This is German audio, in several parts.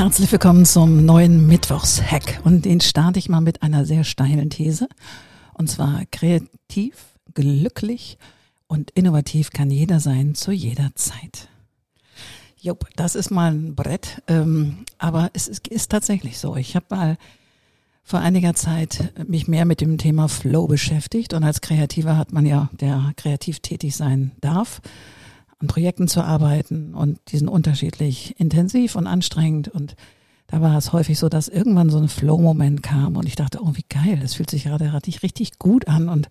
Herzlich willkommen zum neuen Mittwochshack. Und den starte ich mal mit einer sehr steilen These. Und zwar kreativ, glücklich und innovativ kann jeder sein zu jeder Zeit. Jupp, das ist mal ein Brett. Ähm, aber es ist, ist tatsächlich so. Ich habe mal vor einiger Zeit mich mehr mit dem Thema Flow beschäftigt. Und als Kreativer hat man ja, der kreativ tätig sein darf, an Projekten zu arbeiten und die sind unterschiedlich intensiv und anstrengend und da war es häufig so, dass irgendwann so ein Flow-Moment kam und ich dachte, oh, wie geil, das fühlt sich gerade richtig, richtig gut an und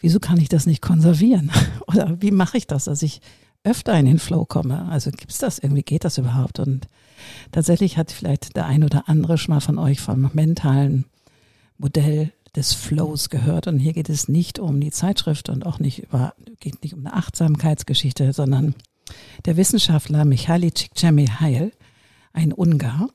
wieso kann ich das nicht konservieren? Oder wie mache ich das, dass ich öfter in den Flow komme? Also gibt es das irgendwie, geht das überhaupt? Und tatsächlich hat vielleicht der ein oder andere schon mal von euch vom mentalen Modell des Flows gehört. Und hier geht es nicht um die Zeitschrift und auch nicht über, geht nicht um eine Achtsamkeitsgeschichte, sondern der Wissenschaftler Michaly Csikszentmihalyi, ein Ungar,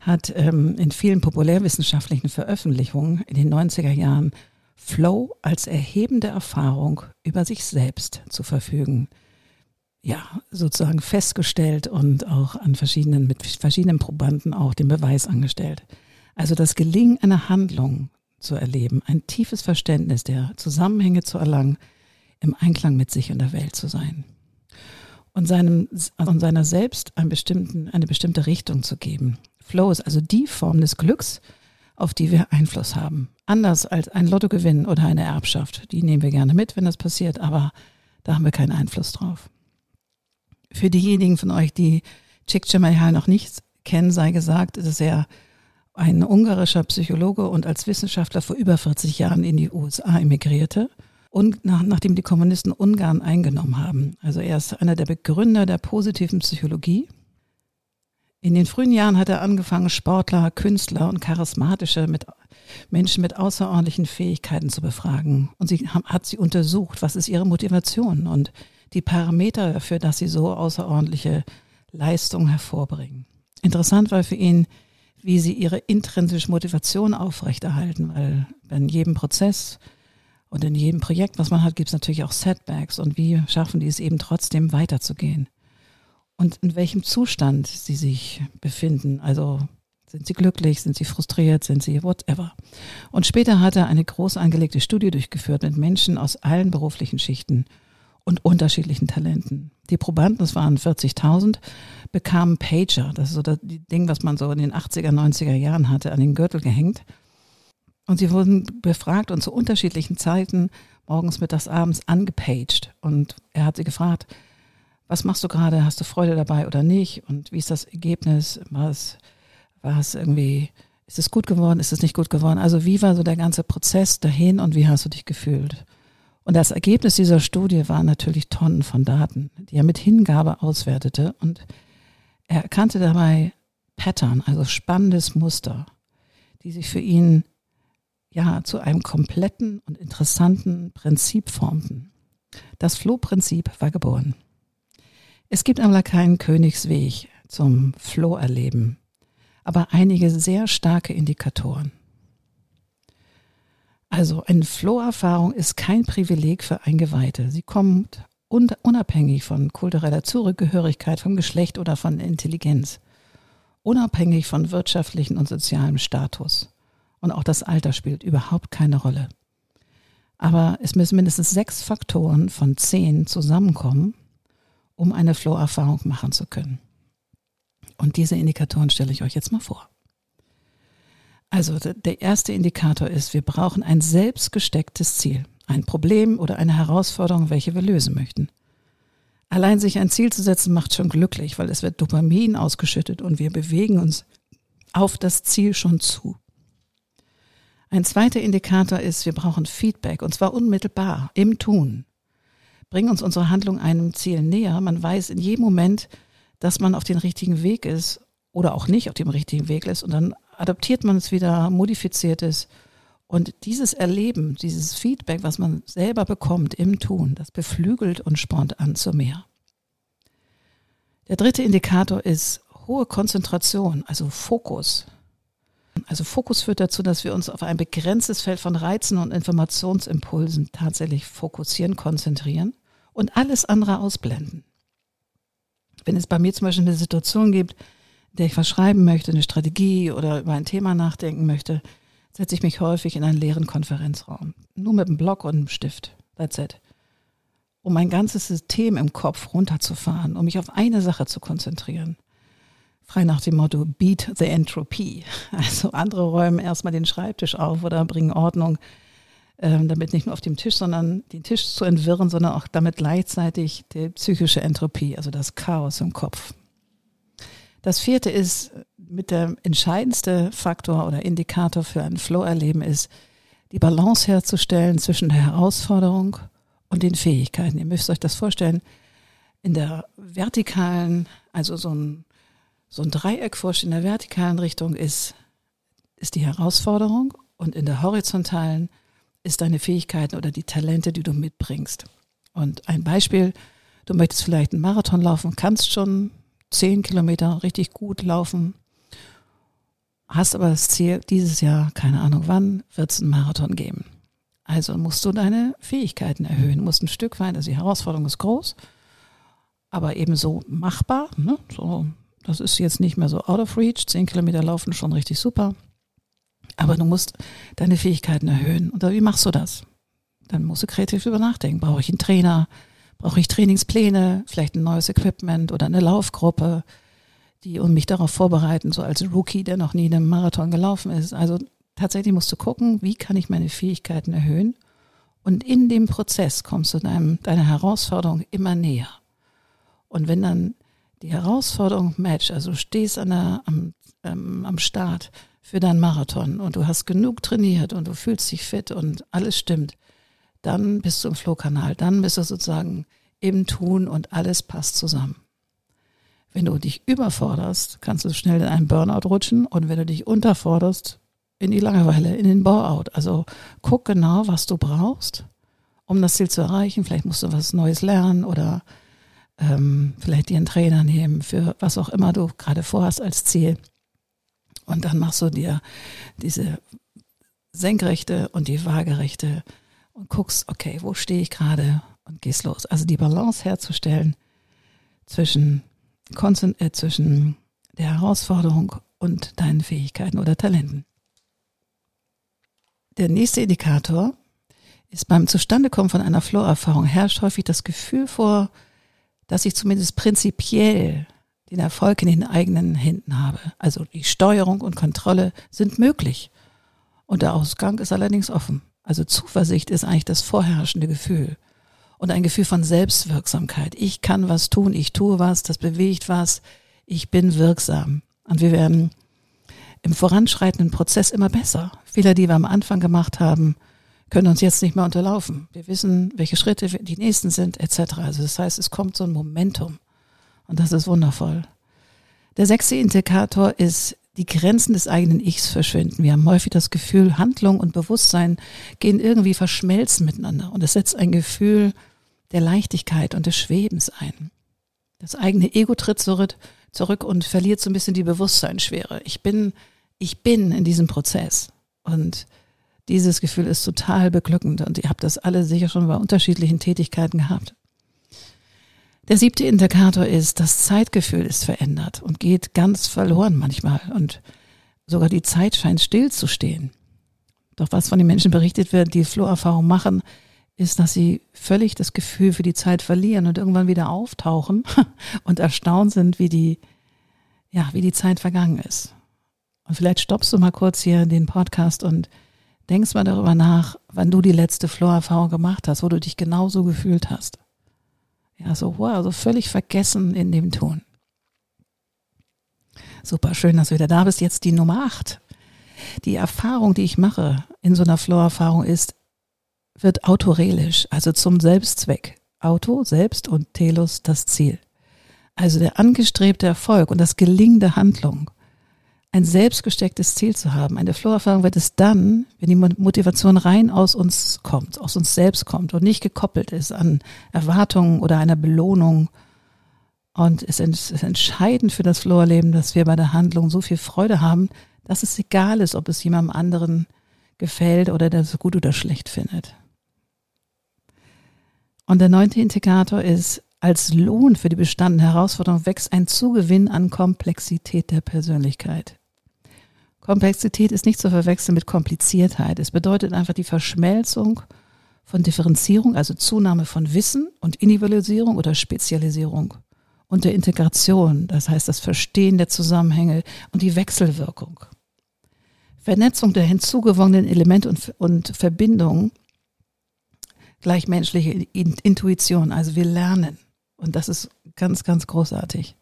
hat ähm, in vielen populärwissenschaftlichen Veröffentlichungen in den 90er Jahren Flow als erhebende Erfahrung über sich selbst zu verfügen. Ja, sozusagen festgestellt und auch an verschiedenen, mit verschiedenen Probanden auch den Beweis angestellt. Also das Gelingen einer Handlung zu erleben, ein tiefes Verständnis der Zusammenhänge zu erlangen, im Einklang mit sich und der Welt zu sein. Und, seinem, und seiner selbst einen bestimmten, eine bestimmte Richtung zu geben. Flow ist also die Form des Glücks, auf die wir Einfluss haben. Anders als ein Lottogewinn oder eine Erbschaft. Die nehmen wir gerne mit, wenn das passiert, aber da haben wir keinen Einfluss drauf. Für diejenigen von euch, die Csikszentmihalyi noch nicht kennen, sei gesagt, dass er ein ungarischer Psychologe und als Wissenschaftler vor über 40 Jahren in die USA emigrierte und nach, nachdem die Kommunisten Ungarn eingenommen haben. Also er ist einer der Begründer der positiven Psychologie. In den frühen Jahren hat er angefangen, Sportler, Künstler und charismatische mit Menschen mit außerordentlichen Fähigkeiten zu befragen. Und sie hat sie untersucht, was ist ihre Motivation und die Parameter dafür, dass sie so außerordentliche Leistungen hervorbringen. Interessant war für ihn wie sie ihre intrinsische Motivation aufrechterhalten, weil in jedem Prozess und in jedem Projekt, was man hat, gibt es natürlich auch Setbacks und wie schaffen die es eben trotzdem weiterzugehen und in welchem Zustand sie sich befinden. Also sind sie glücklich, sind sie frustriert, sind sie whatever. Und später hat er eine groß angelegte Studie durchgeführt mit Menschen aus allen beruflichen Schichten und unterschiedlichen Talenten. Die Probanden, das waren 40.000, bekamen Pager. Das ist so das Ding, was man so in den 80er, 90er Jahren hatte, an den Gürtel gehängt. Und sie wurden befragt und zu unterschiedlichen Zeiten, morgens, mittags, abends, angepaged. Und er hat sie gefragt, was machst du gerade? Hast du Freude dabei oder nicht? Und wie ist das Ergebnis? War es, war es irgendwie, ist es gut geworden? Ist es nicht gut geworden? Also wie war so der ganze Prozess dahin und wie hast du dich gefühlt? Und das Ergebnis dieser Studie waren natürlich Tonnen von Daten, die er mit Hingabe auswertete und er erkannte dabei Pattern, also spannendes Muster, die sich für ihn ja zu einem kompletten und interessanten Prinzip formten. Das Flow-Prinzip war geboren. Es gibt aber keinen Königsweg zum Flow-Erleben, aber einige sehr starke Indikatoren. Also eine Flow-Erfahrung ist kein Privileg für Eingeweihte. Sie kommt unabhängig von kultureller Zugehörigkeit, vom Geschlecht oder von Intelligenz. Unabhängig von wirtschaftlichen und sozialem Status. Und auch das Alter spielt überhaupt keine Rolle. Aber es müssen mindestens sechs Faktoren von zehn zusammenkommen, um eine Flow-Erfahrung machen zu können. Und diese Indikatoren stelle ich euch jetzt mal vor. Also der erste Indikator ist, wir brauchen ein selbstgestecktes Ziel, ein Problem oder eine Herausforderung, welche wir lösen möchten. Allein sich ein Ziel zu setzen macht schon glücklich, weil es wird Dopamin ausgeschüttet und wir bewegen uns auf das Ziel schon zu. Ein zweiter Indikator ist, wir brauchen Feedback und zwar unmittelbar im Tun. Bringen uns unsere Handlung einem Ziel näher. Man weiß in jedem Moment, dass man auf dem richtigen Weg ist oder auch nicht auf dem richtigen Weg ist und dann adaptiert man es wieder, modifiziert es. Und dieses Erleben, dieses Feedback, was man selber bekommt im Tun, das beflügelt und spornt an zu mehr. Der dritte Indikator ist hohe Konzentration, also Fokus. Also Fokus führt dazu, dass wir uns auf ein begrenztes Feld von Reizen und Informationsimpulsen tatsächlich fokussieren, konzentrieren und alles andere ausblenden. Wenn es bei mir zum Beispiel eine Situation gibt, der ich was schreiben möchte, eine Strategie oder über ein Thema nachdenken möchte, setze ich mich häufig in einen leeren Konferenzraum. Nur mit einem Block und einem Stift. That's it. Um mein ganzes System im Kopf runterzufahren, um mich auf eine Sache zu konzentrieren. Frei nach dem Motto Beat the Entropy. Also andere räumen erstmal den Schreibtisch auf oder bringen Ordnung, ähm, damit nicht nur auf dem Tisch, sondern den Tisch zu entwirren, sondern auch damit gleichzeitig die psychische Entropie, also das Chaos im Kopf. Das vierte ist, mit der entscheidendste Faktor oder Indikator für ein Flow-Erleben ist, die Balance herzustellen zwischen der Herausforderung und den Fähigkeiten. Ihr müsst euch das vorstellen, in der vertikalen, also so ein, so ein Dreieck vorstellen, in der vertikalen Richtung ist, ist die Herausforderung und in der horizontalen ist deine Fähigkeiten oder die Talente, die du mitbringst. Und ein Beispiel, du möchtest vielleicht einen Marathon laufen, kannst schon zehn Kilometer richtig gut laufen, hast aber das Ziel, dieses Jahr, keine Ahnung wann, wird es einen Marathon geben. Also musst du deine Fähigkeiten erhöhen, musst ein Stück weit, also die Herausforderung ist groß, aber ebenso machbar. Ne? So, das ist jetzt nicht mehr so out of reach, zehn Kilometer laufen schon richtig super. Aber du musst deine Fähigkeiten erhöhen. Und wie machst du das? Dann musst du kreativ über nachdenken. Brauche ich einen Trainer? Brauche ich Trainingspläne? Vielleicht ein neues Equipment oder eine Laufgruppe, die und mich darauf vorbereiten, so als Rookie, der noch nie einen Marathon gelaufen ist. Also tatsächlich musst du gucken, wie kann ich meine Fähigkeiten erhöhen? Und in dem Prozess kommst du deinem, deiner Herausforderung immer näher. Und wenn dann die Herausforderung matcht, also stehst an der, am, ähm, am Start für deinen Marathon und du hast genug trainiert und du fühlst dich fit und alles stimmt, dann bist du im Flohkanal, dann bist du sozusagen im Tun und alles passt zusammen. Wenn du dich überforderst, kannst du schnell in einen Burnout rutschen und wenn du dich unterforderst, in die Langeweile, in den Bore-out. Also guck genau, was du brauchst, um das Ziel zu erreichen. Vielleicht musst du was Neues lernen oder ähm, vielleicht dir einen Trainer nehmen für was auch immer du gerade vorhast als Ziel. Und dann machst du dir diese senkrechte und die waagerechte und guckst, okay, wo stehe ich gerade und gehst los. Also die Balance herzustellen zwischen, äh, zwischen der Herausforderung und deinen Fähigkeiten oder Talenten. Der nächste Indikator ist beim Zustandekommen von einer Flow-Erfahrung herrscht häufig das Gefühl vor, dass ich zumindest prinzipiell den Erfolg in den eigenen Händen habe. Also die Steuerung und Kontrolle sind möglich. Und der Ausgang ist allerdings offen. Also Zuversicht ist eigentlich das vorherrschende Gefühl. Und ein Gefühl von Selbstwirksamkeit. Ich kann was tun, ich tue was, das bewegt was, ich bin wirksam. Und wir werden im voranschreitenden Prozess immer besser. Fehler, die wir am Anfang gemacht haben, können uns jetzt nicht mehr unterlaufen. Wir wissen, welche Schritte die nächsten sind, etc. Also das heißt, es kommt so ein Momentum. Und das ist wundervoll. Der sechste Indikator ist, die Grenzen des eigenen Ichs verschwinden. Wir haben häufig das Gefühl, Handlung und Bewusstsein gehen irgendwie verschmelzen miteinander. Und es setzt ein Gefühl der Leichtigkeit und des Schwebens ein. Das eigene Ego tritt zurück, und verliert so ein bisschen die Bewusstseinsschwere. Ich bin, ich bin in diesem Prozess. Und dieses Gefühl ist total beglückend. Und ihr habt das alle sicher schon bei unterschiedlichen Tätigkeiten gehabt. Der siebte Indikator ist, das Zeitgefühl ist verändert und geht ganz verloren manchmal und sogar die Zeit scheint stillzustehen. Doch was von den Menschen berichtet wird, die Flow-Erfahrung machen, ist, dass sie völlig das Gefühl für die Zeit verlieren und irgendwann wieder auftauchen und erstaunt sind, wie die, ja, wie die Zeit vergangen ist. Und vielleicht stoppst du mal kurz hier den Podcast und denkst mal darüber nach, wann du die letzte Flow-Erfahrung gemacht hast, wo du dich genauso gefühlt hast. Ja, so wow, so völlig vergessen in dem Ton. Super schön, dass du wieder da bist. Jetzt die Nummer 8. Die Erfahrung, die ich mache in so einer Flow-Erfahrung ist, wird autorelisch, also zum Selbstzweck. Auto, selbst und Telos das Ziel. Also der angestrebte Erfolg und das Gelingen der Handlung ein selbstgestecktes Ziel zu haben. Eine Flow-Erfahrung wird es dann, wenn die Motivation rein aus uns kommt, aus uns selbst kommt und nicht gekoppelt ist an Erwartungen oder einer Belohnung. Und es ist entscheidend für das Flow-Erleben, dass wir bei der Handlung so viel Freude haben, dass es egal ist, ob es jemandem anderen gefällt oder der es gut oder schlecht findet. Und der neunte Indikator ist Als Lohn für die bestandene Herausforderung wächst ein Zugewinn an Komplexität der Persönlichkeit. Komplexität ist nicht zu verwechseln mit Kompliziertheit. Es bedeutet einfach die Verschmelzung von Differenzierung, also Zunahme von Wissen und Individualisierung oder Spezialisierung und der Integration, das heißt das Verstehen der Zusammenhänge und die Wechselwirkung. Vernetzung der hinzugewonnenen Elemente und, und Verbindungen, gleichmenschliche Intuition, also wir lernen. Und das ist ganz, ganz großartig.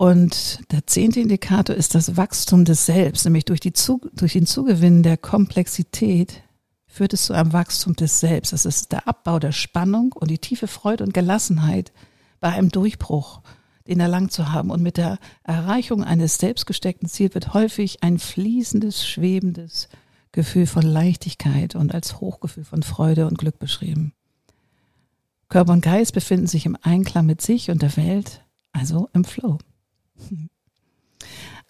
Und der zehnte Indikator ist das Wachstum des Selbst, nämlich durch, die, durch den Zugewinn der Komplexität führt es zu einem Wachstum des Selbst. Das ist der Abbau der Spannung und die tiefe Freude und Gelassenheit bei einem Durchbruch, den erlangt zu haben. Und mit der Erreichung eines selbstgesteckten Ziels wird häufig ein fließendes, schwebendes Gefühl von Leichtigkeit und als Hochgefühl von Freude und Glück beschrieben. Körper und Geist befinden sich im Einklang mit sich und der Welt, also im Flow.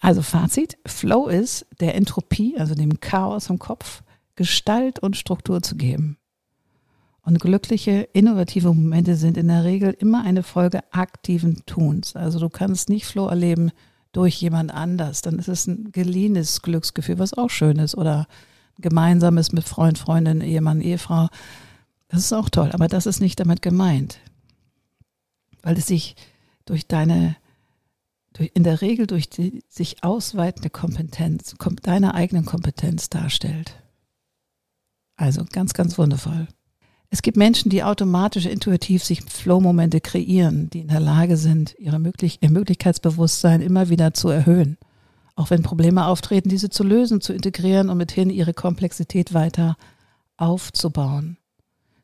Also Fazit, Flow ist der Entropie, also dem Chaos im Kopf, Gestalt und Struktur zu geben. Und glückliche, innovative Momente sind in der Regel immer eine Folge aktiven Tuns. Also du kannst nicht Flow erleben durch jemand anders. Dann ist es ein geliehenes Glücksgefühl, was auch schön ist. Oder gemeinsames mit Freund, Freundin, Ehemann, Ehefrau. Das ist auch toll. Aber das ist nicht damit gemeint. Weil es sich durch deine in der Regel durch die sich ausweitende Kompetenz, deiner eigenen Kompetenz darstellt. Also ganz, ganz wundervoll. Es gibt Menschen, die automatisch, intuitiv sich Flow-Momente kreieren, die in der Lage sind, ihre Möglich ihr Möglichkeitsbewusstsein immer wieder zu erhöhen. Auch wenn Probleme auftreten, diese zu lösen, zu integrieren und mithin ihre Komplexität weiter aufzubauen.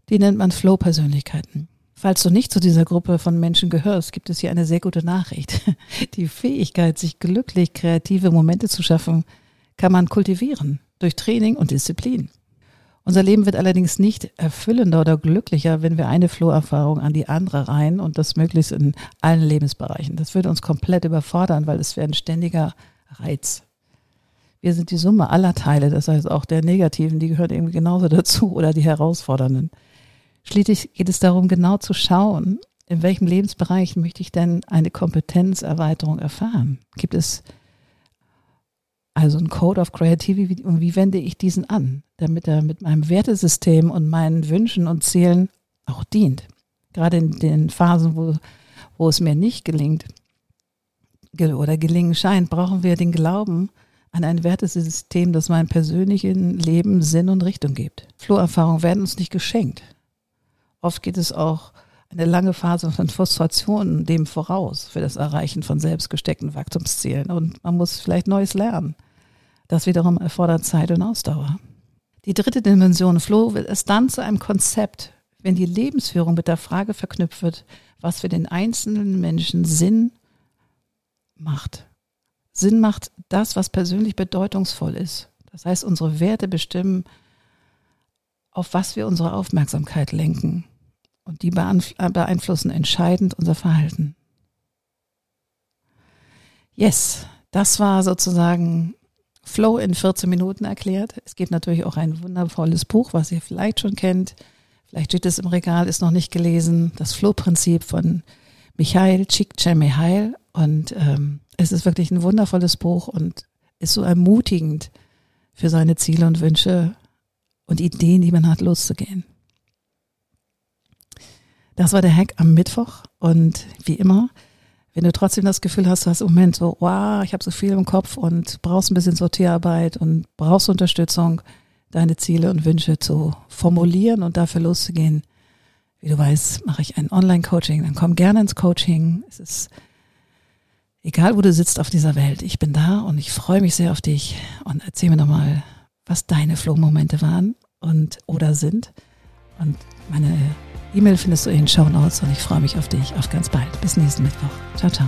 Die nennt man Flow-Persönlichkeiten. Falls du nicht zu dieser Gruppe von Menschen gehörst, gibt es hier eine sehr gute Nachricht. Die Fähigkeit, sich glücklich kreative Momente zu schaffen, kann man kultivieren durch Training und Disziplin. Unser Leben wird allerdings nicht erfüllender oder glücklicher, wenn wir eine Flow-Erfahrung an die andere rein und das möglichst in allen Lebensbereichen. Das würde uns komplett überfordern, weil es wäre ein ständiger Reiz. Wir sind die Summe aller Teile, das heißt auch der negativen, die gehört irgendwie genauso dazu oder die herausfordernden. Schließlich geht es darum, genau zu schauen, in welchem Lebensbereich möchte ich denn eine Kompetenzerweiterung erfahren? Gibt es also einen Code of Creativity und wie wende ich diesen an, damit er mit meinem Wertesystem und meinen Wünschen und Zielen auch dient? Gerade in den Phasen, wo, wo es mir nicht gelingt oder gelingen scheint, brauchen wir den Glauben an ein Wertesystem, das meinem persönlichen Leben Sinn und Richtung gibt. Floherfahrungen werden uns nicht geschenkt. Oft geht es auch eine lange Phase von Frustration dem voraus für das Erreichen von selbstgesteckten Wachstumszielen. Und man muss vielleicht Neues lernen. Das wiederum erfordert Zeit und Ausdauer. Die dritte Dimension Flow wird es dann zu einem Konzept, wenn die Lebensführung mit der Frage verknüpft wird, was für den einzelnen Menschen Sinn macht. Sinn macht das, was persönlich bedeutungsvoll ist. Das heißt, unsere Werte bestimmen, auf was wir unsere Aufmerksamkeit lenken. Und die beeinflussen entscheidend unser Verhalten. Yes, das war sozusagen Flow in 14 Minuten erklärt. Es gibt natürlich auch ein wundervolles Buch, was ihr vielleicht schon kennt. Vielleicht steht es im Regal, ist noch nicht gelesen. Das Flow-Prinzip von Michael Csikszentmihalyi. Und ähm, es ist wirklich ein wundervolles Buch und ist so ermutigend für seine Ziele und Wünsche und Ideen, die man hat, loszugehen. Das war der Hack am Mittwoch und wie immer, wenn du trotzdem das Gefühl hast, du hast im Moment so, wow, ich habe so viel im Kopf und brauchst ein bisschen Sortierarbeit und brauchst Unterstützung, deine Ziele und Wünsche zu formulieren und dafür loszugehen. Wie du weißt, mache ich ein Online-Coaching, dann komm gerne ins Coaching. Es ist egal, wo du sitzt auf dieser Welt, ich bin da und ich freue mich sehr auf dich und erzähl mir nochmal, was deine Flow-Momente waren und oder sind. Und meine E-Mail findest du in den Show Notes und ich freue mich auf dich auf ganz bald. Bis nächsten Mittwoch. Ciao, ciao.